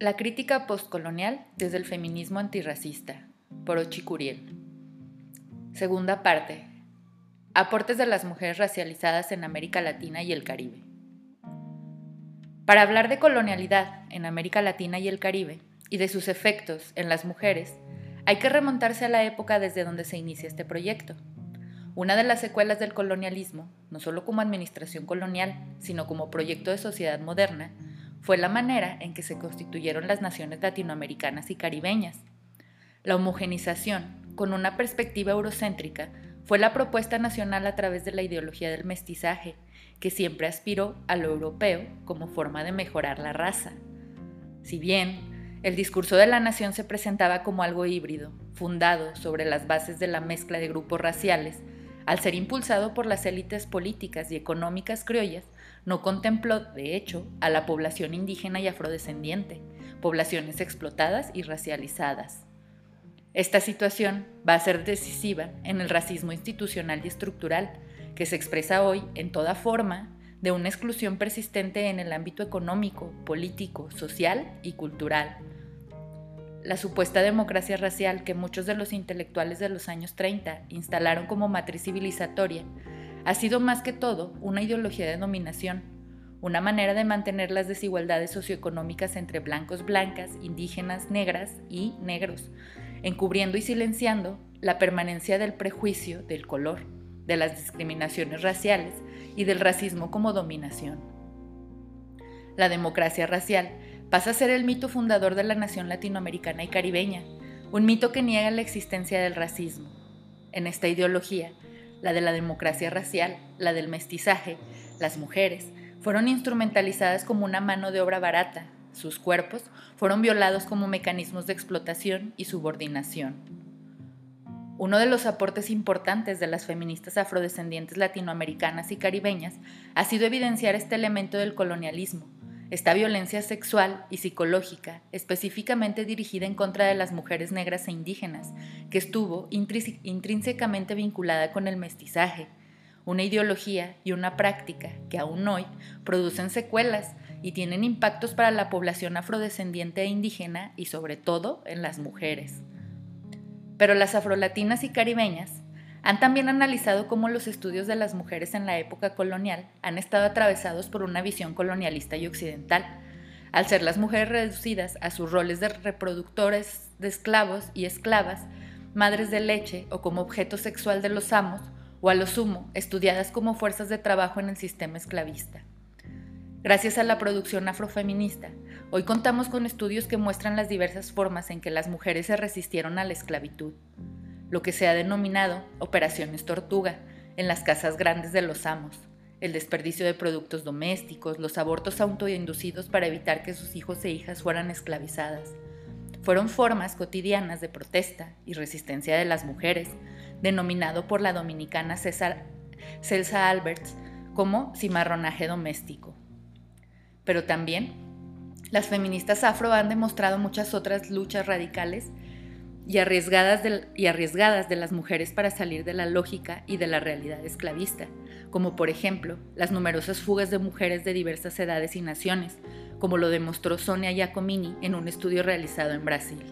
La crítica postcolonial desde el feminismo antirracista, por Ochi Curiel. Segunda parte. Aportes de las mujeres racializadas en América Latina y el Caribe. Para hablar de colonialidad en América Latina y el Caribe y de sus efectos en las mujeres, hay que remontarse a la época desde donde se inicia este proyecto. Una de las secuelas del colonialismo, no solo como administración colonial, sino como proyecto de sociedad moderna, fue la manera en que se constituyeron las naciones latinoamericanas y caribeñas. La homogenización, con una perspectiva eurocéntrica, fue la propuesta nacional a través de la ideología del mestizaje, que siempre aspiró a lo europeo como forma de mejorar la raza. Si bien el discurso de la nación se presentaba como algo híbrido, fundado sobre las bases de la mezcla de grupos raciales, al ser impulsado por las élites políticas y económicas criollas, no contempló, de hecho, a la población indígena y afrodescendiente, poblaciones explotadas y racializadas. Esta situación va a ser decisiva en el racismo institucional y estructural, que se expresa hoy en toda forma de una exclusión persistente en el ámbito económico, político, social y cultural. La supuesta democracia racial que muchos de los intelectuales de los años 30 instalaron como matriz civilizatoria ha sido más que todo una ideología de dominación, una manera de mantener las desigualdades socioeconómicas entre blancos, blancas, indígenas, negras y negros, encubriendo y silenciando la permanencia del prejuicio del color, de las discriminaciones raciales y del racismo como dominación. La democracia racial pasa a ser el mito fundador de la nación latinoamericana y caribeña, un mito que niega la existencia del racismo. En esta ideología, la de la democracia racial, la del mestizaje, las mujeres, fueron instrumentalizadas como una mano de obra barata, sus cuerpos fueron violados como mecanismos de explotación y subordinación. Uno de los aportes importantes de las feministas afrodescendientes latinoamericanas y caribeñas ha sido evidenciar este elemento del colonialismo, esta violencia sexual y psicológica, específicamente dirigida en contra de las mujeres negras e indígenas, que estuvo intrínsecamente vinculada con el mestizaje, una ideología y una práctica que aún hoy producen secuelas y tienen impactos para la población afrodescendiente e indígena y sobre todo en las mujeres. Pero las afrolatinas y caribeñas han también analizado cómo los estudios de las mujeres en la época colonial han estado atravesados por una visión colonialista y occidental, al ser las mujeres reducidas a sus roles de reproductores de esclavos y esclavas, madres de leche o como objeto sexual de los amos, o a lo sumo, estudiadas como fuerzas de trabajo en el sistema esclavista. Gracias a la producción afrofeminista, hoy contamos con estudios que muestran las diversas formas en que las mujeres se resistieron a la esclavitud lo que se ha denominado operaciones tortuga en las casas grandes de los amos, el desperdicio de productos domésticos, los abortos autoinducidos para evitar que sus hijos e hijas fueran esclavizadas. Fueron formas cotidianas de protesta y resistencia de las mujeres, denominado por la dominicana César, Celsa Alberts como cimarronaje doméstico. Pero también las feministas afro han demostrado muchas otras luchas radicales y arriesgadas, de, y arriesgadas de las mujeres para salir de la lógica y de la realidad esclavista, como por ejemplo las numerosas fugas de mujeres de diversas edades y naciones, como lo demostró Sonia Giacomini en un estudio realizado en Brasil.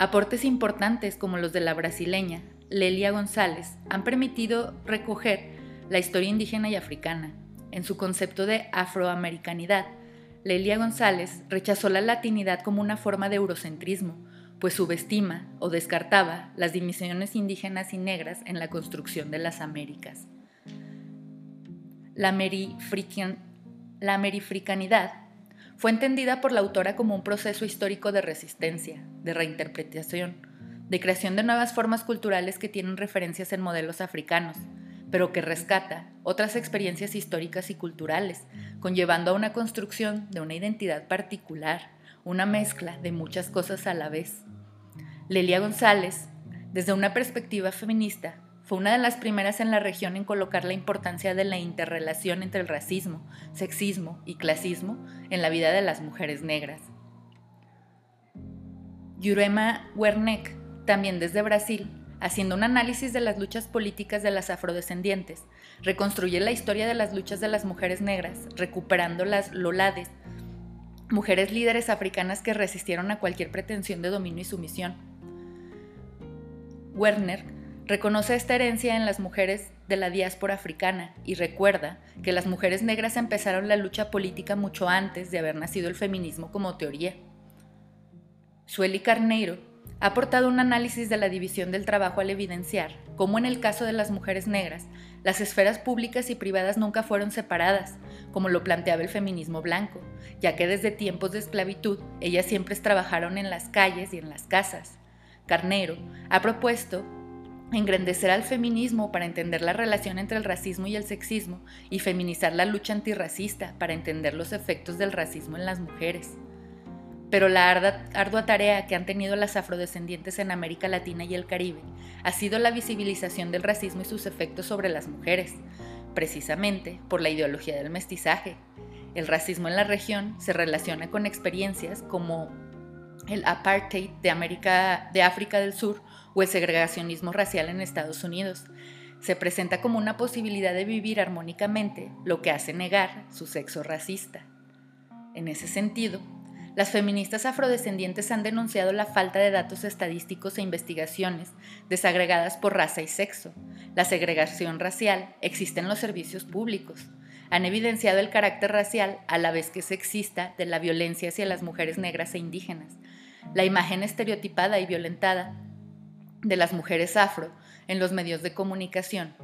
Aportes importantes como los de la brasileña Lelia González han permitido recoger la historia indígena y africana en su concepto de afroamericanidad, Lelia González rechazó la latinidad como una forma de eurocentrismo, pues subestima o descartaba las divisiones indígenas y negras en la construcción de las Américas. La, merifricanidad fue entendida por la autora como un proceso histórico de resistencia, de reinterpretación, de creación de nuevas formas culturales que tienen referencias en modelos africanos, pero que rescata otras experiencias históricas y culturales, conllevando a una construcción de una identidad particular, una mezcla de muchas cosas a la vez. Lelia González, desde una perspectiva feminista, fue una de las primeras en la región en colocar la importancia de la interrelación entre el racismo, sexismo y clasismo en la vida de las mujeres negras. Yurema Werneck, también desde Brasil, haciendo un análisis de las luchas políticas de las afrodescendientes, reconstruye la historia de las luchas de las mujeres negras, recuperando las lolades mujeres líderes africanas que resistieron a cualquier pretensión de dominio y sumisión. Werner reconoce esta herencia en las mujeres de la diáspora africana y recuerda que las mujeres negras empezaron la lucha política mucho antes de haber nacido el feminismo como teoría. Sueli Carneiro ha aportado un análisis de la división del trabajo al evidenciar cómo en el caso de las mujeres negras, las esferas públicas y privadas nunca fueron separadas, como lo planteaba el feminismo blanco, ya que desde tiempos de esclavitud ellas siempre trabajaron en las calles y en las casas. Carnero ha propuesto engrandecer al feminismo para entender la relación entre el racismo y el sexismo y feminizar la lucha antirracista para entender los efectos del racismo en las mujeres pero la ardua tarea que han tenido las afrodescendientes en América Latina y el Caribe ha sido la visibilización del racismo y sus efectos sobre las mujeres, precisamente por la ideología del mestizaje. El racismo en la región se relaciona con experiencias como el apartheid de, América, de África del Sur o el segregacionismo racial en Estados Unidos. Se presenta como una posibilidad de vivir armónicamente, lo que hace negar su sexo racista. En ese sentido, las feministas afrodescendientes han denunciado la falta de datos estadísticos e investigaciones desagregadas por raza y sexo. La segregación racial existe en los servicios públicos. Han evidenciado el carácter racial a la vez que sexista de la violencia hacia las mujeres negras e indígenas. La imagen estereotipada y violentada de las mujeres afro en los medios de comunicación.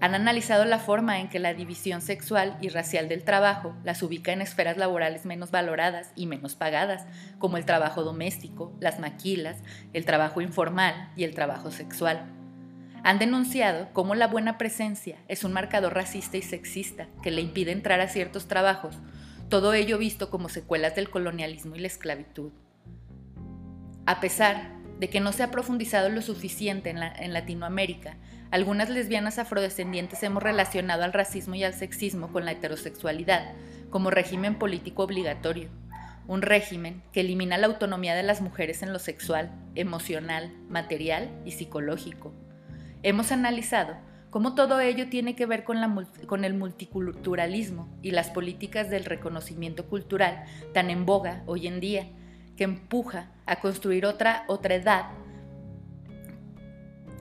Han analizado la forma en que la división sexual y racial del trabajo las ubica en esferas laborales menos valoradas y menos pagadas, como el trabajo doméstico, las maquilas, el trabajo informal y el trabajo sexual. Han denunciado cómo la buena presencia es un marcador racista y sexista que le impide entrar a ciertos trabajos, todo ello visto como secuelas del colonialismo y la esclavitud. A pesar de que no se ha profundizado lo suficiente en, Latinoamérica, algunas lesbianas afrodescendientes hemos relacionado al racismo y al sexismo con la heterosexualidad como régimen político obligatorio, un régimen que elimina la autonomía de las mujeres en lo sexual, emocional, material y psicológico. Hemos analizado cómo todo ello tiene que ver con, el multiculturalismo y las políticas del reconocimiento cultural tan en boga hoy en día, que empuja a construir otra, otra edad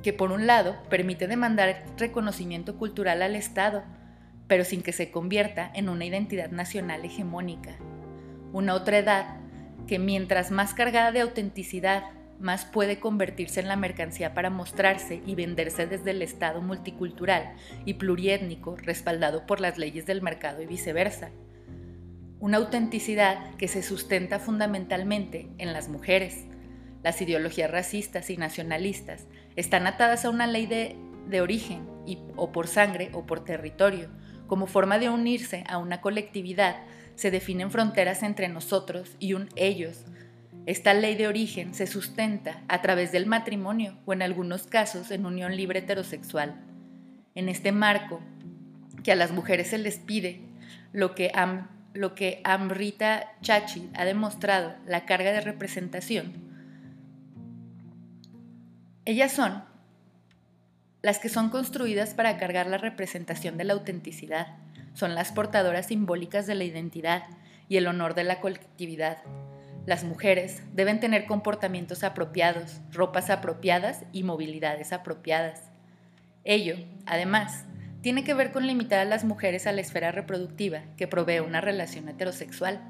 que por un lado permite demandar reconocimiento cultural al Estado, pero sin que se convierta en una identidad nacional hegemónica. Una otra edad que mientras más cargada de autenticidad, más puede convertirse en la mercancía para mostrarse y venderse desde el Estado multicultural y pluriétnico respaldado por las leyes del mercado y viceversa una autenticidad que se sustenta fundamentalmente en las mujeres. Las ideologías racistas y nacionalistas están atadas a una ley de, origen, o por sangre o por territorio. Como forma de unirse a una colectividad, se definen fronteras entre nosotros y un ellos. Esta ley de origen se sustenta a través del matrimonio o en algunos casos en unión libre heterosexual. En este marco, que a las mujeres se les pide lo que han lo que Amrita Chachi ha demostrado, la carga de representación, ellas son las que son construidas para cargar la representación de la autenticidad, son las portadoras simbólicas de la identidad y el honor de la colectividad. Las mujeres deben tener comportamientos apropiados, ropas apropiadas y movilidades apropiadas. Ello, además, tiene que ver con limitar a las mujeres a la esfera reproductiva que provee una relación heterosexual.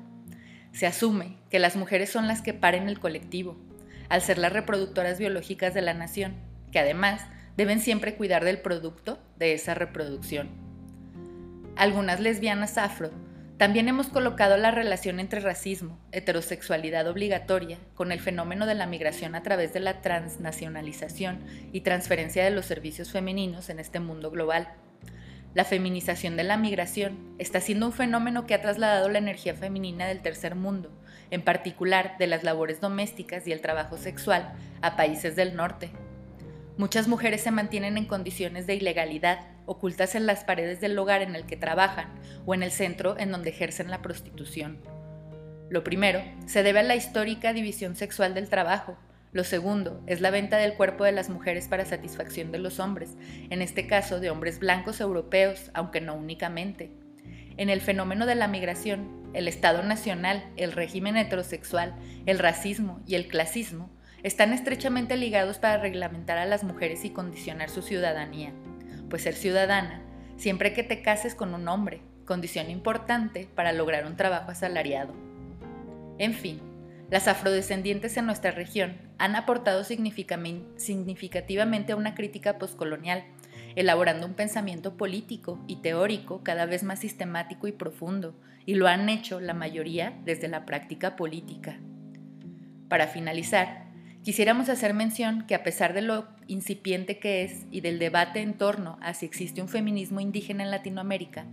Se asume que las mujeres son las que paren el colectivo, al ser las reproductoras biológicas de la nación, que además deben siempre cuidar del producto de esa reproducción. Algunas lesbianas afro también hemos colocado la relación entre racismo, heterosexualidad obligatoria, con el fenómeno de la migración a través de la transnacionalización y transferencia de los servicios femeninos en este mundo global. La feminización de la migración está siendo un fenómeno que ha trasladado la energía femenina del tercer mundo, en particular de las labores domésticas y el trabajo sexual, a países del norte. Muchas mujeres se mantienen en condiciones de ilegalidad, ocultas en las paredes del hogar en el que trabajan o en el centro en donde ejercen la prostitución. Lo primero se debe a la histórica división sexual del trabajo, lo segundo es la venta del cuerpo de las mujeres para satisfacción de los hombres, en este caso de hombres blancos europeos, aunque no únicamente. En el fenómeno de la migración, el Estado Nacional, el régimen heterosexual, el racismo y el clasismo están estrechamente ligados para reglamentar a las mujeres y condicionar su ciudadanía, pues ser ciudadana, siempre que te cases con un hombre, condición importante para lograr un trabajo asalariado. En fin, las afrodescendientes en nuestra región han aportado significativamente a una crítica postcolonial, elaborando un pensamiento político y teórico cada vez más sistemático y profundo, y lo han hecho la mayoría desde la práctica política. Para finalizar, quisiéramos hacer mención que a pesar de lo incipiente que es y del debate en torno a si existe un feminismo indígena en Latinoamérica,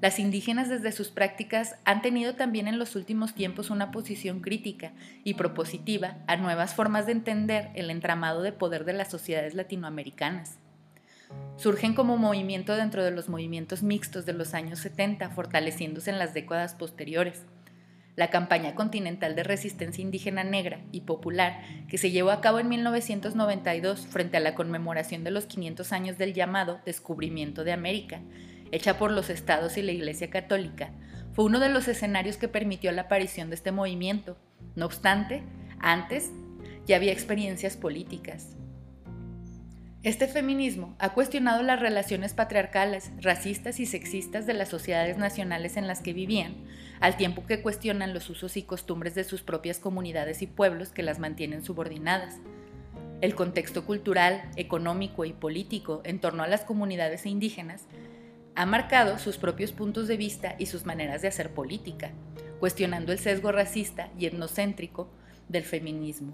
las indígenas desde sus prácticas han tenido también en los últimos tiempos una posición crítica y propositiva a nuevas formas de entender el entramado de poder de las sociedades latinoamericanas. Surgen como movimiento dentro de los movimientos mixtos de los años 70, fortaleciéndose en las décadas posteriores. La campaña continental de resistencia indígena negra y popular que se llevó a cabo en 1992 frente a la conmemoración de los 500 años del llamado descubrimiento de América, hecha por los estados y la Iglesia Católica, fue uno de los escenarios que permitió la aparición de este movimiento. No obstante, antes ya había experiencias políticas. Este feminismo ha cuestionado las relaciones patriarcales, racistas y sexistas de las sociedades nacionales en las que vivían, al tiempo que cuestionan los usos y costumbres de sus propias comunidades y pueblos que las mantienen subordinadas. El contexto cultural, económico y político en torno a las comunidades indígenas ha marcado sus propios puntos de vista y sus maneras de hacer política, cuestionando el sesgo racista y etnocéntrico del feminismo.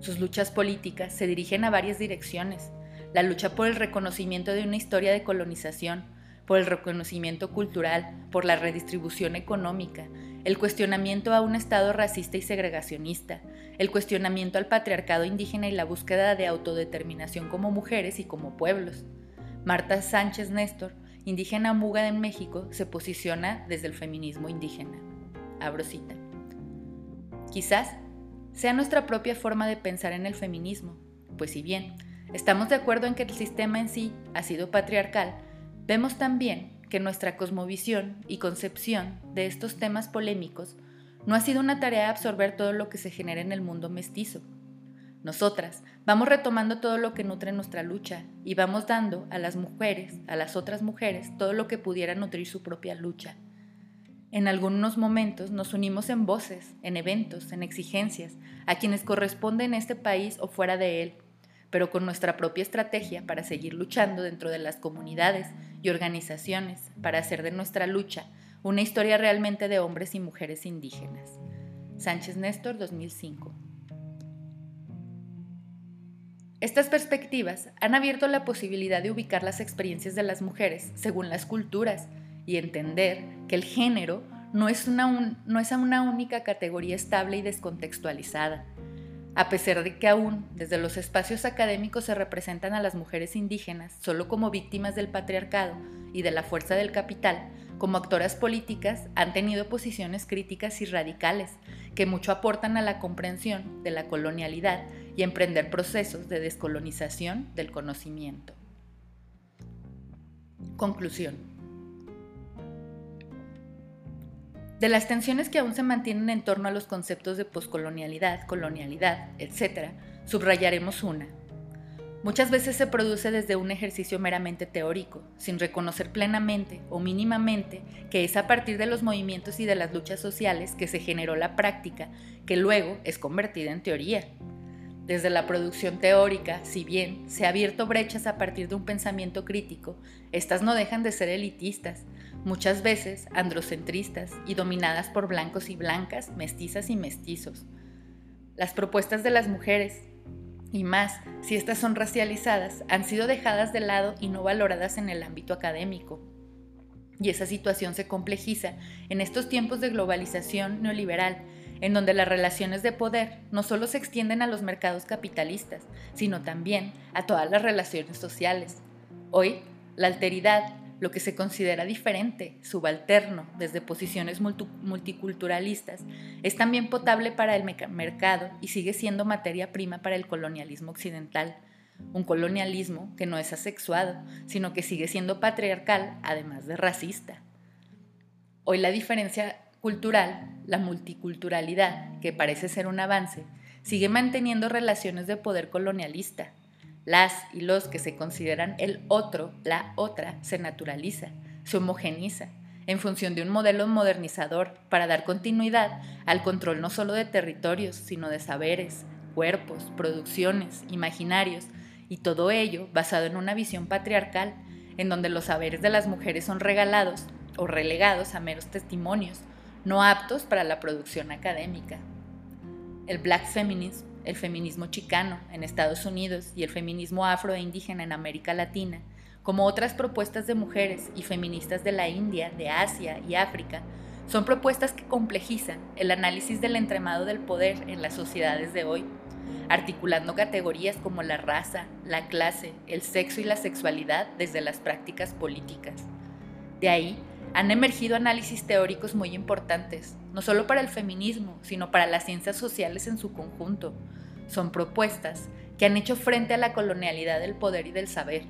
Sus luchas políticas se dirigen a varias direcciones. La lucha por el reconocimiento de una historia de colonización, por el reconocimiento cultural, por la redistribución económica, el cuestionamiento a un Estado racista y segregacionista, el cuestionamiento al patriarcado indígena y la búsqueda de autodeterminación como mujeres y como pueblos. Marta Sánchez Néstor indígena muga en México se posiciona desde el feminismo indígena. Abro cita. Quizás sea nuestra propia forma de pensar en el feminismo, pues si bien estamos de acuerdo en que el sistema en sí ha sido patriarcal, vemos también que nuestra cosmovisión y concepción de estos temas polémicos no ha sido una tarea de absorber todo lo que se genera en el mundo mestizo, nosotras vamos retomando todo lo que nutre nuestra lucha y vamos dando a las mujeres, a las otras mujeres, todo lo que pudiera nutrir su propia lucha. En algunos momentos nos unimos en voces, en eventos, en exigencias, a quienes corresponde en este país o fuera de él, pero con nuestra propia estrategia para seguir luchando dentro de las comunidades y organizaciones para hacer de nuestra lucha una historia realmente de hombres y mujeres indígenas. Sánchez Néstor 2005 estas perspectivas han abierto la posibilidad de ubicar las experiencias de las mujeres según las culturas y entender que el género no es una, no es una única categoría estable y descontextualizada. A pesar de que aún desde los espacios académicos se representan a las mujeres indígenas solo como víctimas del patriarcado y de la fuerza del capital, como actoras políticas han tenido posiciones críticas y radicales que mucho aportan a la comprensión de la colonialidad y emprender procesos de descolonización del conocimiento. Conclusión. De las tensiones que aún se mantienen en torno a los conceptos de poscolonialidad, colonialidad, etc., subrayaremos una. Muchas veces se produce desde un ejercicio meramente teórico, sin reconocer plenamente o mínimamente que es a partir de los movimientos y de las luchas sociales que se generó la práctica, que luego es convertida en teoría. Desde la producción teórica, si bien se ha abierto brechas a partir de un pensamiento crítico, estas no dejan de ser elitistas, muchas veces androcentristas y dominadas por blancos y blancas, mestizas y mestizos. Las propuestas de las mujeres, y más si estas son racializadas, han sido dejadas de lado y no valoradas en el ámbito académico. Y esa situación se complejiza en estos tiempos de globalización neoliberal en donde las relaciones de poder no solo se extienden a los mercados capitalistas, sino también a todas las relaciones sociales. Hoy, la alteridad, lo que se considera diferente, subalterno, desde posiciones multiculturalistas, es también potable para el mercado y sigue siendo materia prima para el colonialismo occidental. Un colonialismo que no es asexuado, sino que sigue siendo patriarcal, además de racista. Hoy la diferencia cultural, la multiculturalidad, que parece ser un avance, sigue manteniendo relaciones de poder colonialista. Las y los que se consideran el otro, la otra, se naturaliza, se homogeniza, en función de un modelo modernizador para dar continuidad al control no solo de territorios, sino de saberes, cuerpos, producciones, imaginarios, y todo ello basado en una visión patriarcal, en donde los saberes de las mujeres son regalados o relegados a meros testimonios, no aptos para la producción académica. El black feminism, el feminismo chicano en Estados Unidos y el feminismo afro e en América Latina, como otras propuestas de mujeres y feministas de la India, de Asia y África, son propuestas que complejizan el análisis del entremado del poder en las sociedades de hoy, articulando categorías como la raza, la clase, el sexo y la sexualidad desde las prácticas políticas. De ahí han emergido análisis teóricos muy importantes, no solo para el feminismo, sino para las ciencias sociales en su conjunto. Son propuestas que han hecho frente a la colonialidad del poder y del saber.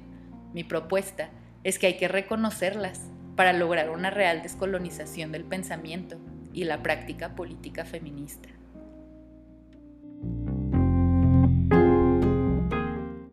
Mi propuesta es que hay que reconocerlas para lograr una real descolonización del pensamiento y la práctica política feminista.